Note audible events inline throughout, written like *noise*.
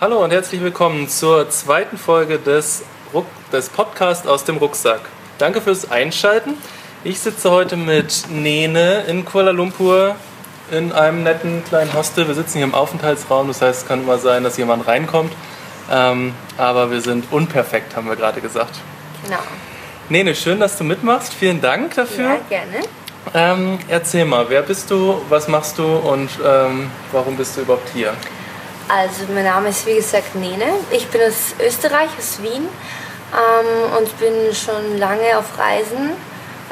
Hallo und herzlich willkommen zur zweiten Folge des, Ruck des Podcasts aus dem Rucksack. Danke fürs Einschalten. Ich sitze heute mit Nene in Kuala Lumpur in einem netten kleinen Hostel. Wir sitzen hier im Aufenthaltsraum, das heißt, es kann immer sein, dass jemand reinkommt. Ähm, aber wir sind unperfekt, haben wir gerade gesagt. Genau. Nene, schön, dass du mitmachst. Vielen Dank dafür. Ja, gerne. Ähm, erzähl mal, wer bist du, was machst du und ähm, warum bist du überhaupt hier? Also mein Name ist wie gesagt Nene. Ich bin aus Österreich, aus Wien ähm, und bin schon lange auf Reisen,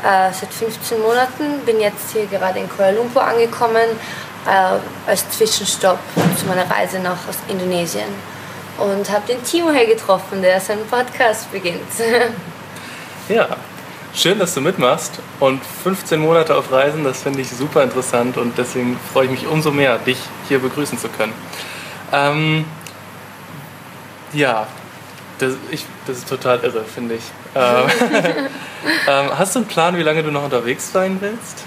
äh, seit 15 Monaten. Bin jetzt hier gerade in Kuala Lumpur angekommen äh, als Zwischenstopp zu meiner Reise nach Indonesien. Und habe den Timo hier getroffen, der seinen Podcast beginnt. *laughs* Ja, schön, dass du mitmachst und 15 Monate auf Reisen, das finde ich super interessant und deswegen freue ich mich umso mehr, dich hier begrüßen zu können. Ähm, ja, das, ich, das ist total irre, finde ich. Ähm, *laughs* ähm, hast du einen Plan, wie lange du noch unterwegs sein willst?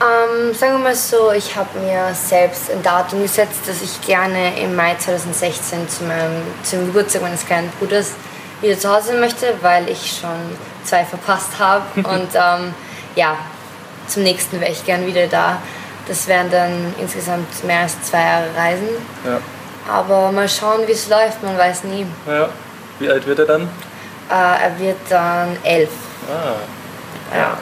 Ähm, sagen wir mal so, ich habe mir selbst ein Datum gesetzt, dass ich gerne im Mai 2016 zu meinem, zum Geburtstag meines kleinen Bruders wieder zu Hause sein möchte, weil ich schon zwei verpasst habe. *laughs* Und ähm, ja, zum nächsten wäre ich gern wieder da. Das wären dann insgesamt mehr als zwei Jahre Reisen. Ja. Aber mal schauen, wie es läuft, man weiß nie. ja. Wie alt wird er dann? Äh, er wird dann elf. Ah, Ja.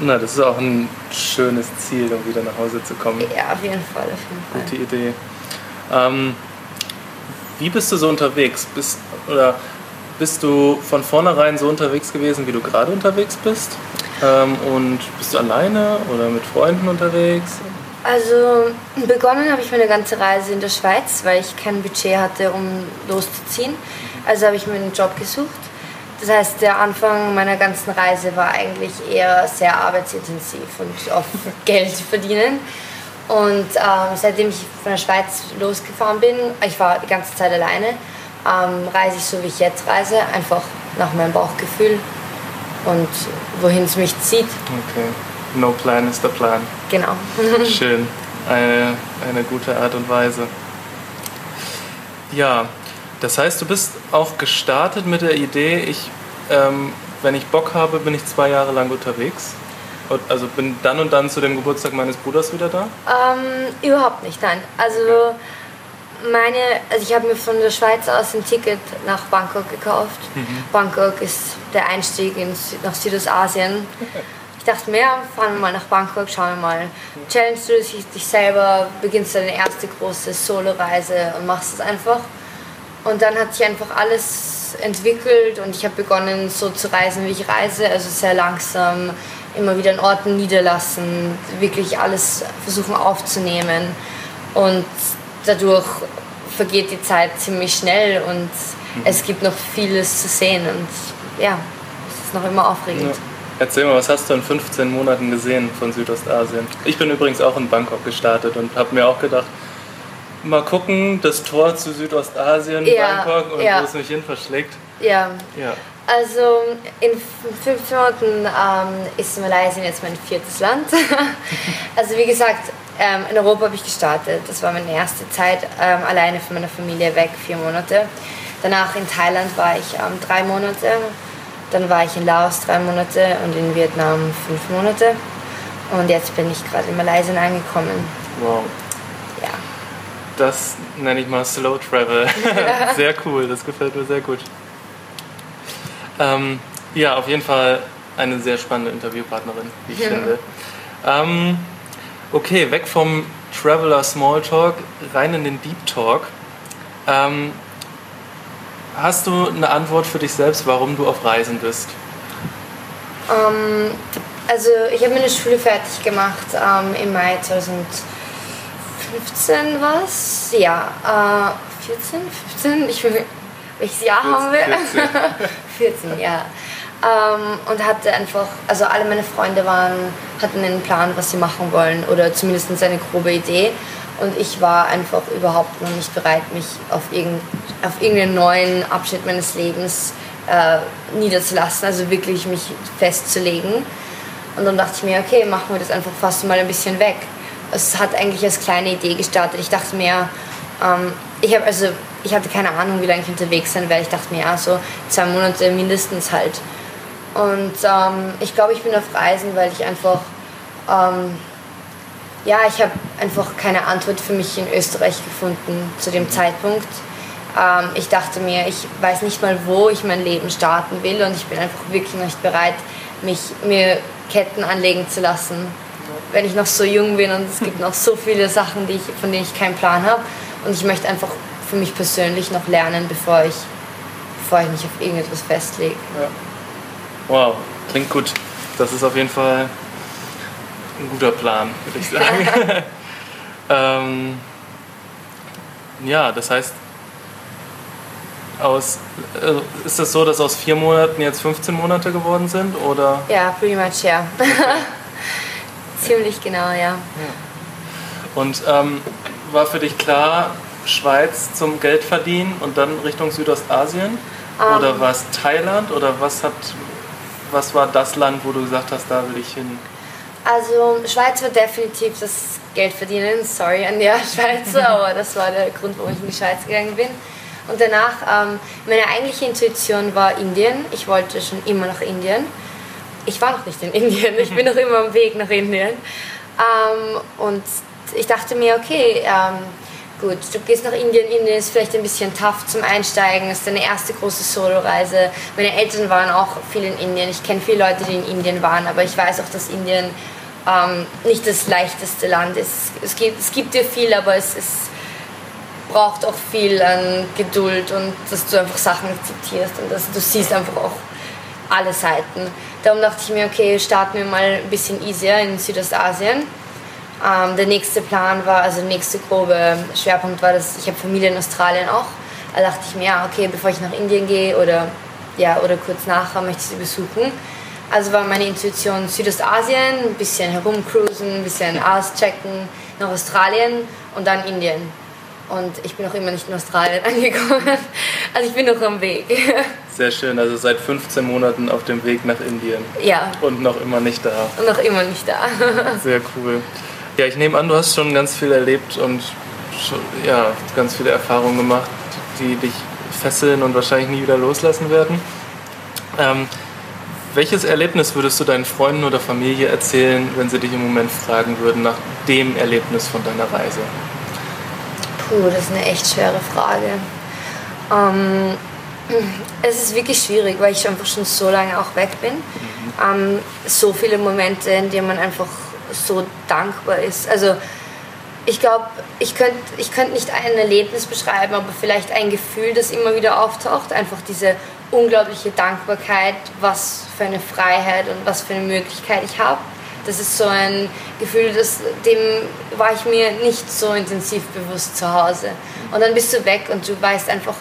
na, das ist auch ein schönes Ziel, um wieder nach Hause zu kommen. ja, auf jeden Fall, auf jeden Fall. Gute Idee. Ähm, wie bist du so unterwegs? Bist, oder bist du von vornherein so unterwegs gewesen, wie du gerade unterwegs bist? Ähm, und bist du alleine oder mit Freunden unterwegs? Also begonnen habe ich meine ganze Reise in der Schweiz, weil ich kein Budget hatte, um loszuziehen. Also habe ich mir einen Job gesucht. Das heißt, der Anfang meiner ganzen Reise war eigentlich eher sehr arbeitsintensiv und auf *laughs* Geld verdienen. Und ähm, seitdem ich von der Schweiz losgefahren bin, ich war die ganze Zeit alleine, ähm, reise ich so wie ich jetzt reise, einfach nach meinem Bauchgefühl und wohin es mich zieht. Okay. No plan is the plan. Genau. *laughs* Schön. Eine, eine gute Art und Weise. Ja, das heißt, du bist auch gestartet mit der Idee, ich, ähm, wenn ich Bock habe, bin ich zwei Jahre lang unterwegs. Und also bin dann und dann zu dem Geburtstag meines Bruders wieder da. Ähm, überhaupt nicht, nein. Also meine, also ich habe mir von der Schweiz aus ein Ticket nach Bangkok gekauft. Bangkok ist der Einstieg in, Sü- nach Südostasien. Ich dachte mir, fahren wir mal nach Bangkok, schauen wir mal. Challenge du dich, selber, beginnst deine erste große Solo-Reise und machst es einfach. Und dann hat sich einfach alles entwickelt und ich habe begonnen so zu reisen, wie ich reise, also sehr langsam, immer wieder in Orten niederlassen, wirklich alles versuchen aufzunehmen und dadurch vergeht die Zeit ziemlich schnell und es gibt noch vieles zu sehen und ja, es ist noch immer aufregend. Ja. Erzähl mal, was hast du in 15 Monaten gesehen von Südostasien? Ich bin übrigens auch in Bangkok gestartet und habe mir auch gedacht, mal gucken, das Tor zu Südostasien, Ja, Bangkok und ja. wo es mich hin verschlägt. Ja, Ja. Also in fünf Monaten ähm, ist Malaysia jetzt mein viertes Land. *laughs* also wie gesagt, ähm, in Europa habe ich gestartet. Das war meine erste Zeit ähm, alleine von meiner Familie weg, vier Monate. Danach in Thailand war ich ähm, drei Monate. Dann war ich in Laos drei Monate und in Vietnam fünf Monate. Und jetzt bin ich gerade in Malaysia angekommen. Wow. Ja. Das nenne ich mal Slow Travel. *laughs* *laughs* sehr cool, das gefällt mir sehr gut. Ähm, ja, auf jeden Fall eine sehr spannende Interviewpartnerin, wie ich Ja. finde. Ähm, okay, weg vom Traveler Smalltalk, rein in den Deep Talk. Ähm, hast du eine Antwort für dich selbst, warum du auf Reisen bist? Ähm, also ich habe meine Schule fertig gemacht ähm, im Mai 2015 was? Ja, äh, 14, 15? Ich will, welches Jahr haben wir? 14. 14, *laughs* ja. Ähm, und hatte einfach, also alle meine Freunde waren, hatten einen Plan, was sie machen wollen oder zumindest eine grobe Idee. Und ich war einfach überhaupt noch nicht bereit, mich auf, irgend, auf irgendeinen neuen Abschnitt meines Lebens äh, niederzulassen, also wirklich mich festzulegen. Und dann dachte ich mir, okay, machen wir das einfach fast mal ein bisschen weg. Es hat eigentlich als kleine Idee gestartet. Ich dachte mir, ähm, ich habe also ich hatte keine Ahnung, wie lange ich unterwegs sein werde. Ich dachte mir, ja, so zwei Monate mindestens halt. Und ähm, ich glaube, ich bin auf Reisen, weil ich einfach, ähm, ja, ich habe einfach keine Antwort für mich in Österreich gefunden zu dem Zeitpunkt. Ähm, ich dachte mir, ich weiß nicht mal, wo ich mein Leben starten will und ich bin einfach wirklich nicht bereit, mich, mir Ketten anlegen zu lassen, wenn ich noch so jung bin und es gibt noch so viele Sachen, die ich, von denen ich keinen Plan habe. Und ich möchte einfach für mich persönlich noch lernen, bevor ich, bevor ich mich auf irgendetwas festlege. Ja. Wow, klingt gut. Das ist auf jeden Fall ein guter Plan, würde ich sagen. *laughs* ähm, ja, das heißt, aus, also ist es so, dass aus vier Monaten jetzt 15 Monate geworden sind? Oder? Ja, pretty much, ja. Okay. *laughs* Ziemlich genau, ja. ja. Und ähm, war für dich klar, Schweiz zum Geldverdienen und dann Richtung Südostasien? Um, oder ähm. war es Thailand? Oder was, hat, was war das Land, wo du gesagt hast, da will ich hin? Also Schweiz war definitiv das Geldverdienen. Sorry an die *laughs* Schweizer, aber das war der Grund, warum ich in die Schweiz gegangen bin. Und danach, ähm, meine eigentliche Intuition war Indien. Ich wollte schon immer nach Indien. Ich war noch nicht in *laughs* Indien, ich bin noch immer am Weg nach Indien. Ähm, und ich dachte mir, okay, ähm, gut, du gehst nach Indien. Indien ist vielleicht ein bisschen tough zum Einsteigen. Es ist deine erste große Solo-Reise. Meine Eltern waren auch viel in Indien. Ich kenne viele Leute, die in Indien waren, aber ich weiß auch, dass Indien ähm, nicht das leichteste Land ist. Es gibt, es gibt dir viel, aber es ist braucht auch viel an Geduld und dass du einfach Sachen akzeptierst und dass du siehst einfach auch alle Seiten. Darum dachte ich mir, okay, starten wir mal ein bisschen easier in Südostasien. Ähm, der nächste Plan war, also der nächste grobe Schwerpunkt war, dass ich habe Familie in Australien auch. Da dachte ich mir, ja, okay, bevor ich nach Indien gehe oder, ja, oder kurz nachher möchte ich sie besuchen. Also war meine Intuition Südostasien, ein bisschen herumcruisen, ein bisschen auschecken, nach Australien und dann Indien. Und ich bin auch immer nicht in Australien *laughs* angekommen. Also ich bin noch am Weg. *laughs* Sehr schön, also seit 15 Monaten auf dem Weg nach Indien. Ja. Und noch immer nicht da. Und noch immer nicht da. *laughs* Sehr cool. Ja, ich nehme an, du hast schon ganz viel erlebt und schon, ja, ganz viele Erfahrungen gemacht, die dich fesseln und wahrscheinlich nie wieder loslassen werden. Ähm, welches Erlebnis würdest du deinen Freunden oder Familie erzählen, wenn sie dich im Moment fragen würden nach dem Erlebnis von deiner Reise? Puh, das ist eine echt schwere Frage. Ähm, es ist wirklich schwierig, weil ich einfach schon so lange auch weg bin. Mhm. Ähm, so viele Momente, in denen man einfach so dankbar ist. Also ich glaube, ich könnte ich könnt nicht ein Erlebnis beschreiben, aber vielleicht ein Gefühl, das immer wieder auftaucht. Einfach diese unglaubliche Dankbarkeit, was für eine Freiheit und was für eine Möglichkeit ich habe. Das ist so ein Gefühl, das, dem war ich mir nicht so intensiv bewusst zu Hause. Und dann bist du weg und du weißt einfach,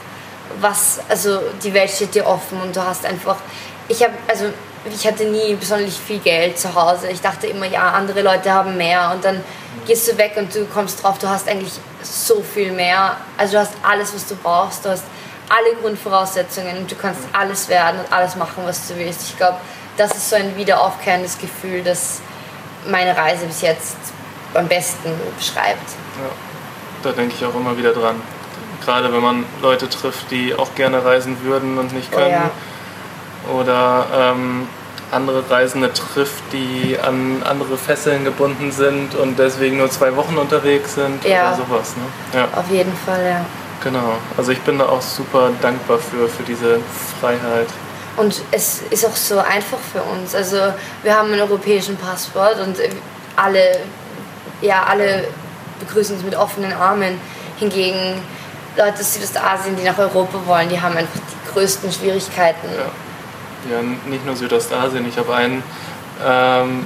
was, also die Welt steht dir offen und du hast einfach, ich habe, also ich hatte nie besonders viel Geld zu Hause. Ich dachte immer, ja, andere Leute haben mehr und dann gehst du weg und du kommst drauf, du hast eigentlich so viel mehr. Also du hast alles, was du brauchst, du hast alle Grundvoraussetzungen und du kannst alles werden und alles machen, was du willst. Ich glaube, das ist so ein wiederaufkehrendes Gefühl, das meine Reise bis jetzt am besten beschreibt. Ja, da denke ich auch immer wieder dran. Gerade wenn man Leute trifft, die auch gerne reisen würden und nicht können. Oh ja. Oder ähm, andere Reisende trifft, die an andere Fesseln gebunden sind und deswegen nur zwei Wochen unterwegs sind ja. oder sowas. Ne? Ja. Auf jeden Fall, ja. Genau. Also ich bin da auch super dankbar für, für diese Freiheit. Und es ist auch so einfach für uns. Also wir haben einen europäischen Passport und alle, ja, alle begrüßen uns mit offenen Armen. Hingegen Leute aus Südostasien, die nach Europa wollen, die haben einfach die größten Schwierigkeiten. Ja, ja nicht nur Südostasien. Ich habe einen ähm,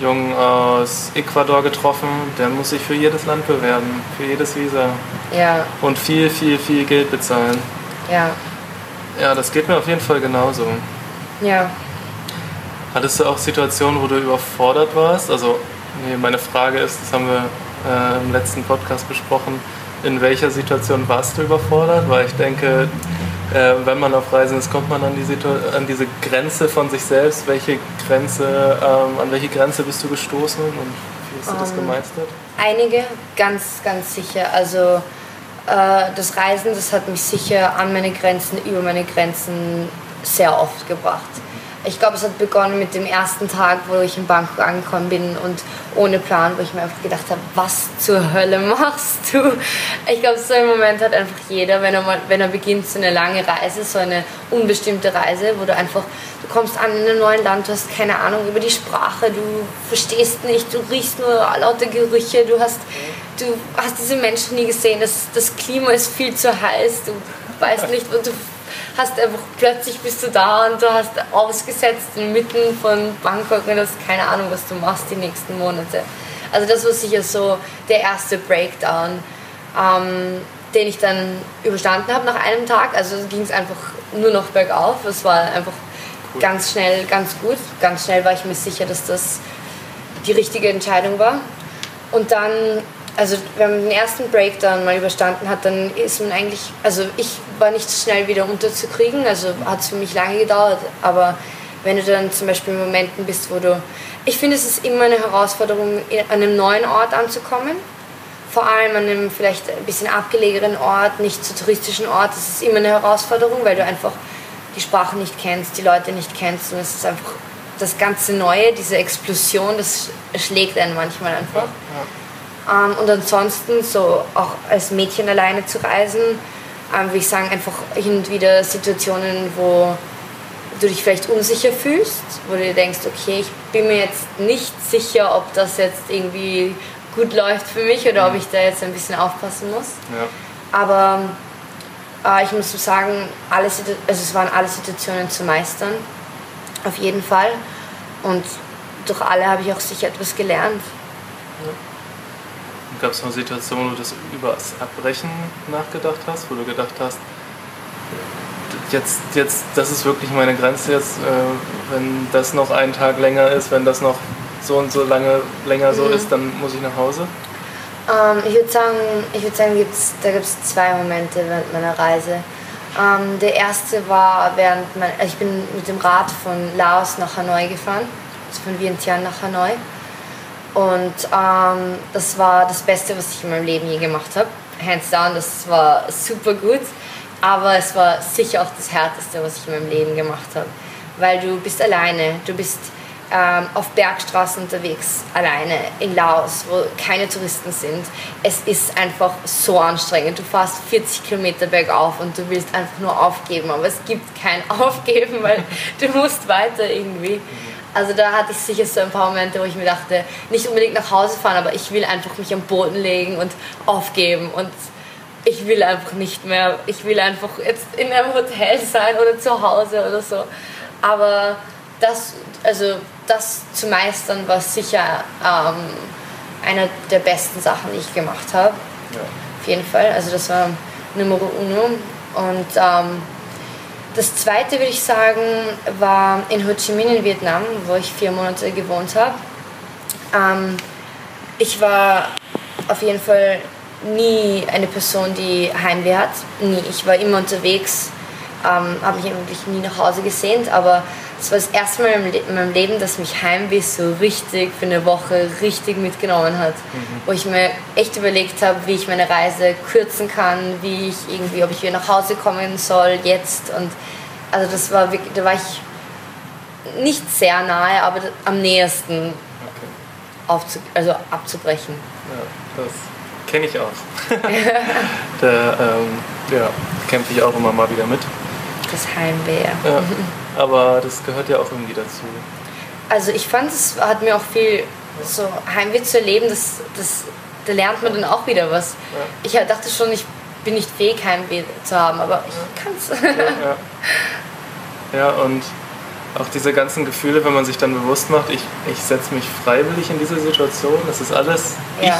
Jungen aus Ecuador getroffen, der muss sich für jedes Land bewerben, für jedes Visa. Ja. Und viel, viel, viel Geld bezahlen. Ja. Ja, das geht mir auf jeden Fall genauso. Ja. Hattest du auch Situationen, wo du überfordert warst? Also, nee, meine Frage ist, das haben wir äh, im letzten Podcast besprochen, in welcher Situation warst du überfordert? Weil ich denke, äh, wenn man auf Reisen ist, kommt man an, die an diese Grenze von sich selbst. Welche Grenze, ähm, an welche Grenze bist du gestoßen und wie hast du um, das ähm, gemeistert? Einige, ganz, ganz sicher. Also äh, das Reisen, das hat mich sicher an meine Grenzen, über meine Grenzen sehr oft gebracht. Ich glaube, es hat begonnen mit dem ersten Tag, wo ich in Bangkok angekommen bin und ohne Plan, wo ich mir einfach gedacht habe, was zur Hölle machst du? Ich glaube, so einen Moment hat einfach jeder, wenn er, mal, wenn er beginnt, so eine lange Reise, so eine unbestimmte Reise, wo du einfach, du kommst an in einem neuen Land, du hast keine Ahnung über die Sprache, du verstehst nicht, du riechst nur lauter Gerüche, du hast, du hast diese Menschen nie gesehen, das, das Klima ist viel zu heiß, du weißt nicht, du hast einfach plötzlich bist du da und du hast ausgesetzt inmitten von Bangkok und hast keine Ahnung, was du machst die nächsten Monate. Also das war sicher so der erste Breakdown, ähm, den ich dann überstanden habe nach einem Tag. Also ging es einfach nur noch bergauf. Es war einfach cool. ganz schnell, ganz gut. Ganz schnell war ich mir sicher, dass das die richtige Entscheidung war. Und dann also wenn man den ersten Breakdown mal überstanden hat, dann ist man eigentlich, also ich war nicht so schnell wieder unterzukriegen, also hat es für mich lange gedauert, aber wenn du dann zum Beispiel in Momenten bist, wo du, ich finde es ist immer eine Herausforderung, an einem neuen Ort anzukommen, vor allem an einem vielleicht ein bisschen abgelegenen Ort, nicht so touristischen Ort, das ist immer eine Herausforderung, weil du einfach die Sprache nicht kennst, die Leute nicht kennst und es ist einfach das ganze Neue, diese Explosion, das schlägt einen manchmal einfach. Ja. Ähm, und ansonsten, so auch als Mädchen alleine zu reisen, ähm, würde ich sagen, einfach hin und wieder Situationen, wo du dich vielleicht unsicher fühlst, wo du dir denkst, okay, ich bin mir jetzt nicht sicher, ob das jetzt irgendwie gut läuft für mich oder ob ich da jetzt ein bisschen aufpassen muss. Ja. Aber äh, ich muss sagen, alle also es waren alle Situationen zu meistern, auf jeden Fall. Und durch alle habe ich auch sicher etwas gelernt. Ja. Gab es mal Situationen, wo du das über das Abbrechen nachgedacht hast, wo du gedacht hast, jetzt, jetzt, das ist wirklich meine Grenze jetzt, äh, wenn das noch einen Tag länger ist, wenn das noch so und so lange länger so mhm. ist, dann muss ich nach Hause? Ähm, ich würde sagen, ich würd sagen gibt's, da gibt es zwei Momente während meiner Reise. Ähm, der erste war während mein, also ich bin mit dem Rad von Laos nach Hanoi gefahren, also von Vientiane nach Hanoi. Und ähm, das war das Beste, was ich in meinem Leben je gemacht habe. Hands down, das war super gut. Aber es war sicher auch das Härteste, was ich in meinem Leben gemacht habe. Weil du bist alleine, du bist ähm, auf Bergstraßen unterwegs, alleine in Laos, wo keine Touristen sind. Es ist einfach so anstrengend. Du fährst 40 Kilometer bergauf und du willst einfach nur aufgeben, aber es gibt kein *laughs* Aufgeben, weil du musst weiter irgendwie. Also da hatte ich sicher so ein paar Momente, wo ich mir dachte, nicht unbedingt nach Hause fahren, aber ich will einfach mich am Boden legen und aufgeben und ich will einfach nicht mehr, ich will einfach jetzt in einem Hotel sein oder zu Hause oder so. Aber das, also das zu meistern, war sicher ähm, eine der besten Sachen, die ich gemacht habe. Ja. Auf jeden Fall. Also das war Nummer uno. Und ähm, das zweite, würde ich sagen, war in Ho Chi Minh in Vietnam, wo ich vier Monate gewohnt habe. Ähm, ich war auf jeden Fall nie eine Person, die Heimweh hat. Nie. Ich war immer unterwegs, ähm, habe mich eigentlich nie nach Hause gesehnt, aber es war das erste Mal in meinem Leben, dass mich Heimweh so richtig für eine Woche richtig mitgenommen hat. Mhm. Wo ich mir echt überlegt habe, wie ich meine Reise kürzen kann, wie ich irgendwie, ob ich wieder nach Hause kommen soll jetzt. Und also das war wirklich, da war ich nicht sehr nahe, aber am nähersten okay. also abzubrechen. Ja, das kenne ich auch. *laughs* da ähm, ja, kämpfe ich auch immer mal wieder mit. Das Heimweh. Ja. aber das gehört ja auch irgendwie dazu. Also ich fand, es hat mir auch viel so Heimweh zu erleben, das, das, da lernt man dann auch wieder was. Ja. Ich dachte schon, ich bin nicht fähig, Heimweh zu haben, aber ich kann es. Ja, ja. und auch diese ganzen Gefühle, wenn man sich dann bewusst macht, ich, ich setze mich freiwillig in diese Situation, das ist alles ich.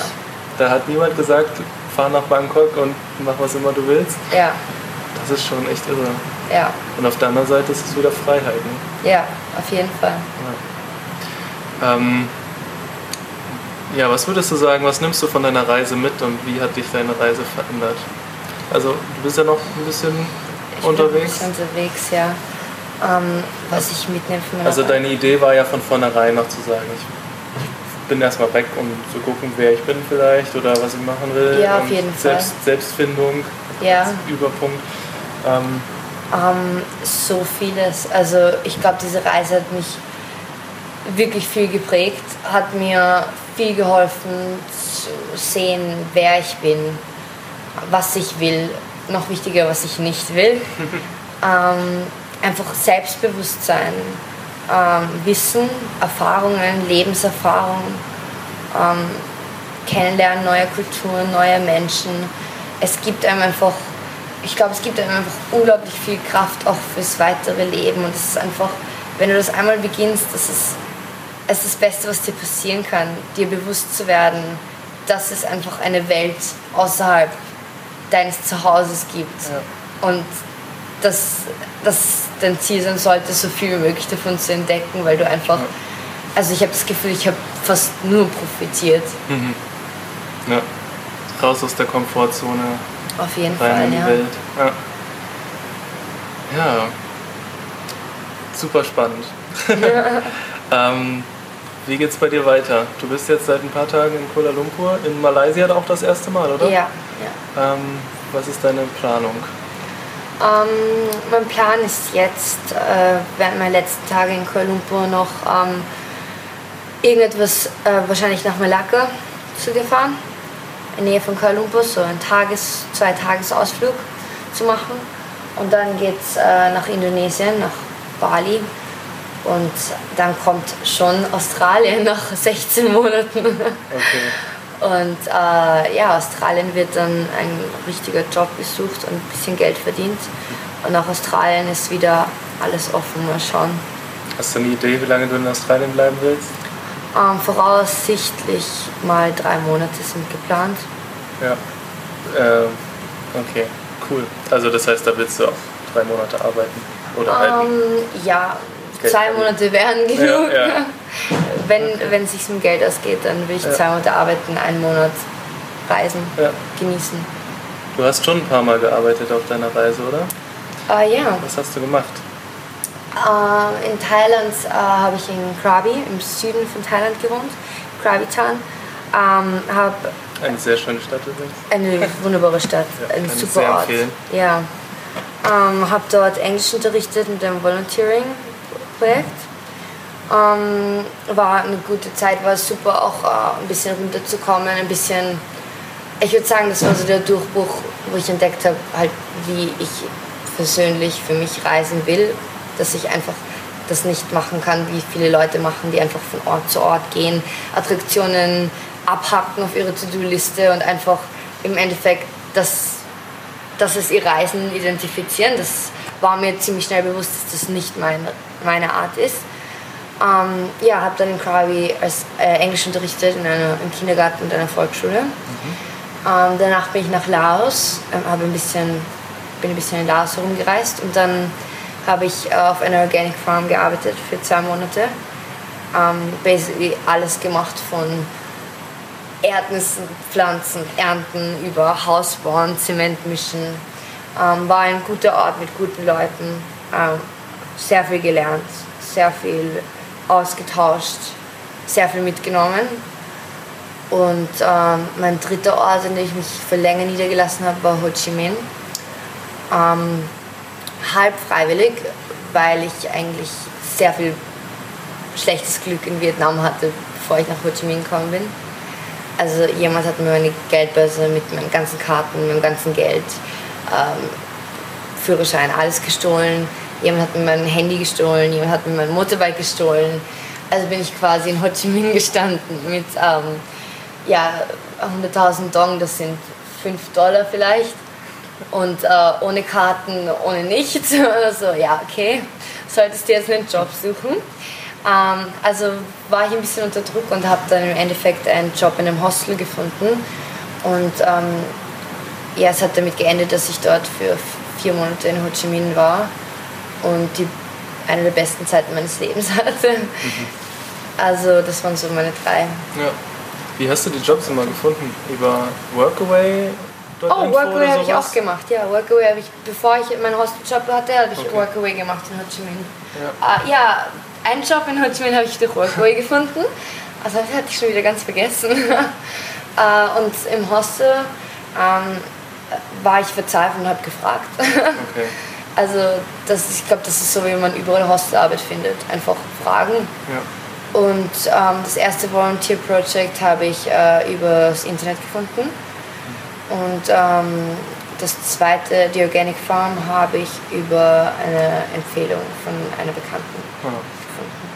Da hat niemand gesagt, fahr nach Bangkok und mach was immer du willst. Ja. Das ist schon echt irre. Ja. Und auf der anderen Seite ist es wieder Freiheit. Ne? Ja, auf jeden Fall. Ja. Ähm, ja, was würdest du sagen, was nimmst du von deiner Reise mit und wie hat dich deine Reise verändert? Also du bist ja noch ein bisschen ich unterwegs. Bin ein bisschen unterwegs, ja. Ähm, was ich mitnehme von Also Reise. deine Idee war ja von vornherein noch zu sagen, ich bin erstmal weg, um zu gucken, wer ich bin vielleicht oder was ich machen will. Ja, auf und jeden Selbst, Fall. Selbstfindung, Ja. Überpunkt. Ähm, Ähm, so vieles. Also ich glaube, diese Reise hat mich wirklich viel geprägt, hat mir viel geholfen zu sehen, wer ich bin, was ich will, noch wichtiger, was ich nicht will. *laughs* ähm, einfach Selbstbewusstsein, ähm, Wissen, Erfahrungen, Lebenserfahrung, ähm, Kennenlernen neuer Kulturen, neuer Menschen. Es gibt einem einfach, ich glaube, es gibt einem einfach unglaublich viel Kraft auch fürs weitere Leben. Und es ist einfach, wenn du das einmal beginnst, das ist, es ist das Beste, was dir passieren kann, dir bewusst zu werden, dass es einfach eine Welt außerhalb deines Zuhauses gibt. Ja. Und dass das dein Ziel sein sollte, so viel wie möglich davon zu entdecken, weil du einfach, also ich habe das Gefühl, ich habe fast nur profitiert. ja. Raus aus der Komfortzone, Auf jeden rein Fall, in die ja. Welt. Ja. ja. Super spannend. *laughs* ähm, wie geht's bei dir weiter? Du bist jetzt seit ein paar Tagen in Kuala Lumpur, in Malaysia auch das erste Mal, oder? Ja, ja. Ähm, was ist deine Planung? Ähm, mein Plan ist jetzt, äh, während meiner letzten Tage in Kuala Lumpur noch ähm, irgendetwas äh, wahrscheinlich nach Malakka zu fahren, in der Nähe von Kuala Lumpur, so einen Tages-, zwei Tagesausflug zu machen. Und dann geht es äh, nach Indonesien, nach Bali. Und dann kommt schon Australien nach *laughs* 16 Monaten. Okay. Und äh, ja, Australien wird dann ein richtiger Job gesucht und ein bisschen Geld verdient. Und nach Australien ist wieder alles offen. Mal schauen. Hast du eine Idee, wie lange du in Australien bleiben willst? Ähm, voraussichtlich mal drei Monate sind geplant. Ja. Ähm, okay, cool. Also das heißt, da willst du auch drei Monate arbeiten oder halten. Ähm, ja, Geld zwei. Monate wären genug. ja. *laughs* Wenn wenn es sich um Geld ausgeht, dann will ich Ja. zwei Monate arbeiten, einen Monat reisen, Ja. genießen. Du hast schon ein paar Mal gearbeitet auf deiner Reise, oder? Äh, ja, Was hast du gemacht? Äh, in Thailand äh, habe ich in Krabi, im Süden von Thailand gewohnt, Krabi Town. Ähm, habe Eine sehr schöne Stadt übrigens. eine *laughs* wunderbare Stadt, Ja, ein super sehr Ort. empfehlen. Ja. Ähm, habe dort Englisch unterrichtet mit einem Volunteering-Projekt. Ähm, war eine gute Zeit, war super auch äh, ein bisschen runterzukommen, ein bisschen, ich würde sagen, das war so der Durchbruch, wo ich entdeckt habe, halt, wie ich persönlich für mich reisen will, dass ich einfach das nicht machen kann, wie viele Leute machen, die einfach von Ort zu Ort gehen, Attraktionen abhacken auf ihre To-Do-Liste und einfach im Endeffekt das, dass es ihr Reisen identifizieren. Das war mir ziemlich schnell bewusst, dass das nicht meine, meine Art ist. Ähm, ja, habe dann in Krabi als äh, Englisch unterrichtet in einer, im Kindergarten und einer Volksschule. Ähm, danach bin ich nach Laos, ähm, ein bisschen, bin ein bisschen in Laos herumgereist und dann habe ich äh, auf einer Organic Farm gearbeitet für zwei Monate. Ähm, basically alles gemacht von Erdnüssen, Pflanzen, Ernten, über Haus bauen, Zement mischen. Ähm, war ein guter Ort mit guten Leuten. Ähm, sehr viel gelernt, sehr viel ausgetauscht, sehr viel mitgenommen. Und ähm, mein dritter Ort, an dem ich mich für länger niedergelassen habe, war Ho Chi Minh. Ähm, halb freiwillig, weil ich eigentlich sehr viel schlechtes Glück in Vietnam hatte, bevor ich nach Ho Chi Minh gekommen bin. Also jemand hat mir meine Geldbörse mit meinen ganzen Karten, meinem ganzen Geld, ähm, Führerschein, alles gestohlen. Jemand hat mir mein Handy gestohlen, jemand hat mir mein Motorbike gestohlen. Also bin ich quasi in Ho Chi Minh gestanden mit ähm, ja, 100.000 Dong, das sind 5 Dollar vielleicht. Und äh, ohne Karten, ohne nichts. *laughs* Also ja, okay, solltest du jetzt einen Job suchen. Ähm, also war ich ein bisschen unter Druck und habe dann im Endeffekt einen Job in einem Hostel gefunden. Und ähm, ja, es hat damit geendet, dass ich dort für vier Monate in Ho Chi Minh war und die, eine der besten Zeiten meines Lebens *laughs* hatte. Also das waren so meine drei. Ja. Wie hast du die Jobs immer gefunden? Über Workaway? Oh, Workaway habe ich auch gemacht. Ja, Workaway habe ich, bevor ich meinen Hosteljob hatte, habe ich Okay. Workaway gemacht in Ho Chi Minh. Ja. Äh, ja, einen Job in Ho Chi Minh habe ich durch Workaway *laughs* gefunden. Also das hatte ich schon wieder ganz vergessen. Äh, *laughs* und im Hostel ähm, war ich verzweifelt und habe gefragt. Okay. *laughs* Also das, ich glaube, das ist so, wie man überall Hostelarbeit findet. Einfach fragen. Ja. Und ähm, das erste Volunteer Project habe ich äh, über das Internet gefunden. Und ähm, das zweite, die Organic Farm, habe ich über eine Empfehlung von einer Bekannten ah. gefunden.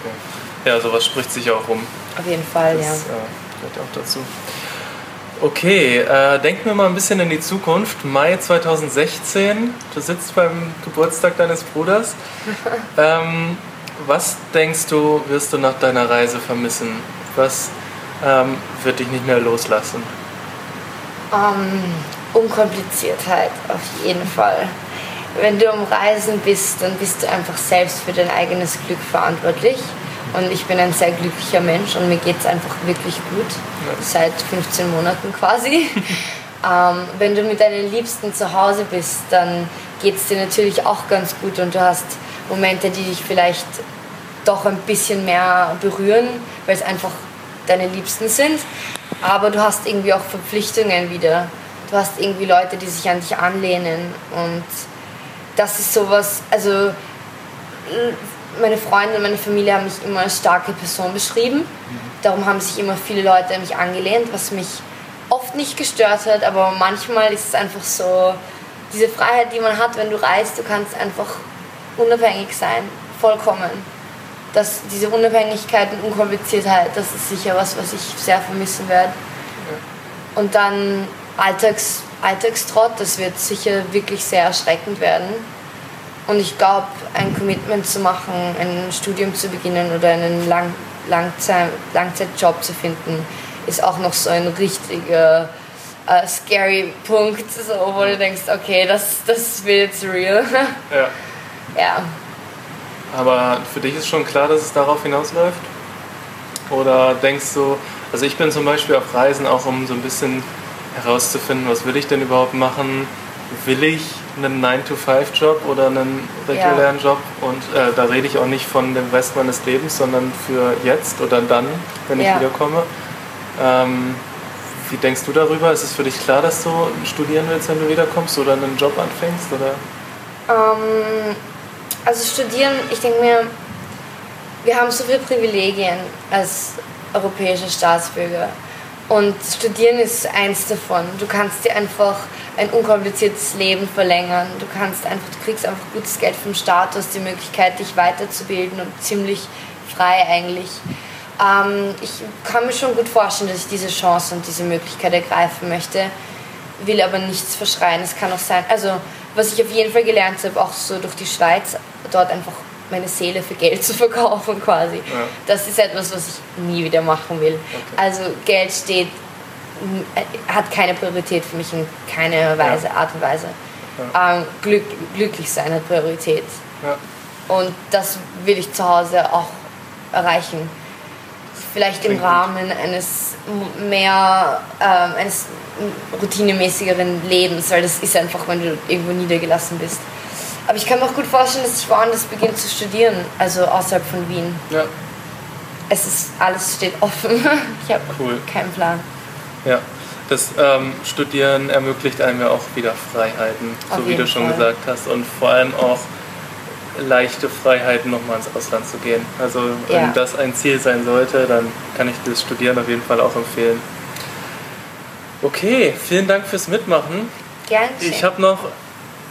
Okay. Ja, sowas spricht sich auch rum. Auf jeden Fall, das, ja. Äh, auch dazu. Okay, äh, denken wir mal ein bisschen in die Zukunft. Mai 2016, du sitzt beim Geburtstag deines Bruders. *laughs* ähm, was denkst du, wirst du nach deiner Reise vermissen? Was ähm, wird dich nicht mehr loslassen? Ähm, Unkompliziertheit, auf jeden Fall. Wenn du am Reisen bist, dann bist du einfach selbst für dein eigenes Glück verantwortlich. Und ich bin ein sehr glücklicher Mensch und mir geht es einfach wirklich gut. Ja. Seit 15 Monaten quasi. *laughs* ähm, wenn du mit deinen Liebsten zu Hause bist, dann geht es dir natürlich auch ganz gut und du hast Momente, die dich vielleicht doch ein bisschen mehr berühren, weil es einfach deine Liebsten sind. Aber du hast irgendwie auch Verpflichtungen wieder. Du hast irgendwie Leute, die sich an dich anlehnen. Und das ist sowas, also meine Freunde und meine Familie haben mich immer als starke Person beschrieben. Darum haben sich immer viele Leute an mich angelehnt, was mich oft nicht gestört hat, aber manchmal ist es einfach so, diese Freiheit, die man hat, wenn du reist, du kannst einfach unabhängig sein, vollkommen. Das, diese Unabhängigkeit und Unkompliziertheit, das ist sicher was, was ich sehr vermissen werde. Und dann Alltags, Alltagstrott, das wird sicher wirklich sehr erschreckend werden und ich glaube, ein Commitment zu machen, ein Studium zu beginnen oder einen Lang Langzeit Langzeitjob zu finden, ist auch noch so ein richtiger äh, scary Punkt, so, wo du denkst, okay, das, das wird jetzt real. *laughs* Ja. ja. Aber für dich ist schon klar, dass es darauf hinausläuft? Oder denkst du, also ich bin zum Beispiel auf Reisen auch, um so ein bisschen herauszufinden, was will ich denn überhaupt machen? Will ich einen 9-to-5-Job oder einen regulären ja. Job. Und äh, da rede ich auch nicht von dem Rest meines Lebens, sondern für jetzt oder dann, wenn ich ja. wiederkomme. Ähm, wie denkst du darüber? Ist es für dich klar, dass du studieren willst, wenn du wiederkommst oder einen Job anfängst? Oder? Ähm, also studieren, ich denke mir, wir haben so viele Privilegien als europäische Staatsbürger. Und studieren ist eins davon. Du kannst dir einfach ein unkompliziertes Leben verlängern. Du kannst einfach, du kriegst einfach gutes Geld vom Staat, du hast die Möglichkeit, dich weiterzubilden und ziemlich frei eigentlich. Ähm, ich kann mir schon gut vorstellen, dass ich diese Chance und diese Möglichkeit ergreifen möchte, will aber nichts verschreien. Es kann auch sein, also was ich auf jeden Fall gelernt habe, auch so durch die Schweiz, dort einfach meine Seele für Geld *laughs* zu verkaufen quasi. Ja. Das ist etwas, was ich nie wieder machen will. Okay. Also Geld steht, äh, hat keine Priorität für mich in keiner Weise, ja. Art und Weise. Ja. Ähm, Glück, glücklich sein hat Priorität. Und das will ich zu Hause auch erreichen. Vielleicht im Rahmen eines mehr ähm, eines routinemäßigeren Lebens, weil das ist einfach, wenn du irgendwo niedergelassen bist. Aber ich kann mir auch gut vorstellen, dass ich woanders beginne zu studieren, also außerhalb von Wien. Ja. Es ist, alles steht offen. *laughs* Ich habe cool. keinen Plan. Ja, das ähm, Studieren ermöglicht einem ja auch wieder Freiheiten, Auf so wie du schon Fall. gesagt hast. Und vor allem auch leichte Freiheiten, nochmal ins Ausland zu gehen. Also wenn ja. das ein Ziel sein sollte, dann kann ich das Studieren auf jeden Fall auch empfehlen. Okay, vielen Dank fürs Mitmachen. Gerne. Ich habe noch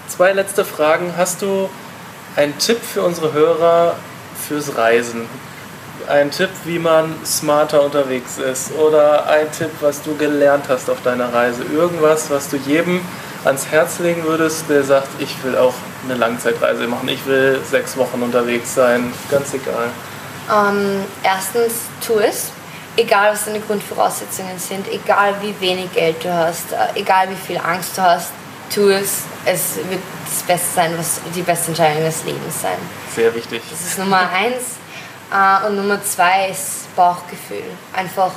zwei letzte Fragen. Hast du einen Tipp für unsere Hörer fürs Reisen? Ein Tipp, wie man smarter unterwegs ist oder ein Tipp, was du gelernt hast auf deiner Reise? Irgendwas, was du jedem ans Herz legen würdest, der sagt, ich will auch eine Langzeitreise machen, ich will sechs Wochen unterwegs sein, ganz egal. Ähm, erstens, tu es. Egal, was deine Grundvoraussetzungen sind, egal wie wenig Geld du hast, äh, egal wie viel Angst du hast, tu es. Es wird das Beste sein, was die beste Entscheidung des Lebens sein. Sehr wichtig. Das ist Nummer *laughs* eins. Äh, und Nummer zwei ist Bauchgefühl. Einfach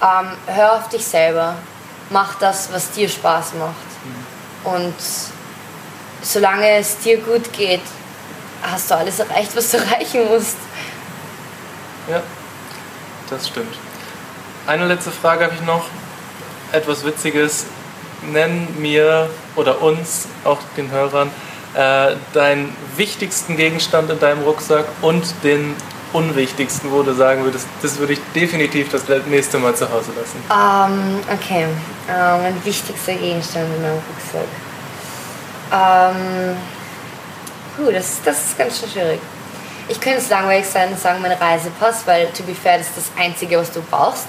ähm, hör auf dich selber. Mach das, was dir Spaß macht. Und solange es dir gut geht, hast du alles erreicht, was du *laughs* erreichen musst. Ja. Das stimmt. Eine letzte Frage habe ich noch. Etwas Witziges. Nenn mir oder uns, auch den Hörern, äh, deinen wichtigsten Gegenstand in deinem Rucksack und den unwichtigsten, wo du sagen würdest, das würde ich definitiv das nächste Mal zu Hause lassen? Um, okay, um, mein wichtigster Gegenstand in meinem Rucksack. Um, puh, das, das ist ganz schön schwierig. Ich könnte es langweilig sein und sagen, mein Reisepass, weil, to be fair, das ist das Einzige, was du brauchst.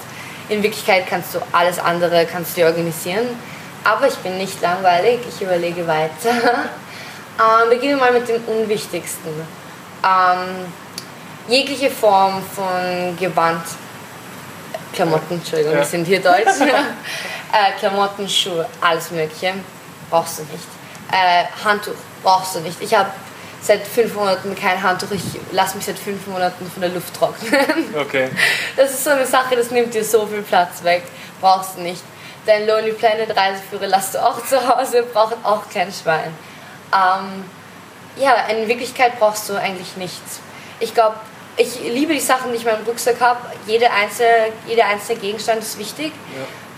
In Wirklichkeit kannst du alles andere kannst du dir organisieren. Aber ich bin nicht langweilig, ich überlege weiter. *laughs* ähm, beginnen wir mal mit dem Unwichtigsten. Ähm, jegliche Form von Gewand, Klamotten, Entschuldigung, ja. wir sind hier deutsch, *laughs* äh, Klamotten, Schuhe, alles Mögliche, brauchst du nicht. Äh, Handtuch brauchst du nicht. Ich habe seit fünf Monaten kein Handtuch, ich lasse mich seit fünf Monaten von der Luft trocknen. *laughs* Okay. Das ist so eine Sache, das nimmt dir so viel Platz weg, brauchst du nicht. Dein Lonely Planet Reiseführer lässt du auch zu Hause, braucht auch kein Schwein. Ähm, ja, in Wirklichkeit brauchst du eigentlich nichts. Ich glaube, ich liebe die Sachen, die ich in meinem Rucksack habe. Jede einzelne, jeder einzelne Gegenstand ist wichtig.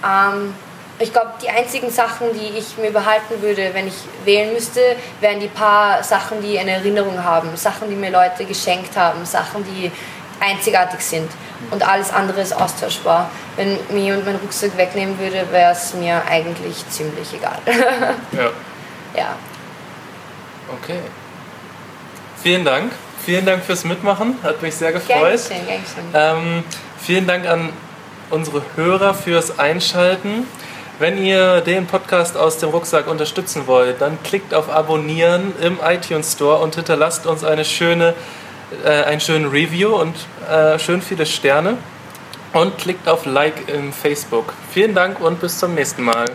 Ja. Ähm, ich glaube, die einzigen Sachen, die ich mir behalten würde, wenn ich wählen müsste, wären die paar Sachen, die eine Erinnerung haben. Sachen, die mir Leute geschenkt haben. Sachen, die einzigartig sind. Und alles andere ist austauschbar. Wenn mir jemand meinen Rucksack wegnehmen würde, wäre es mir eigentlich ziemlich egal. *laughs* ja. Ja. Okay. Vielen Dank. Vielen Dank fürs Mitmachen, hat mich sehr gefreut. Gern geschehen, ähm, vielen Dank an unsere Hörer fürs Einschalten. Wenn ihr den Podcast aus dem Rucksack unterstützen wollt, dann klickt auf Abonnieren im iTunes Store und hinterlasst uns eine schöne, äh, einen schönen Review und äh, schön viele Sterne. Und klickt auf Like im Facebook. Vielen Dank und bis zum nächsten Mal.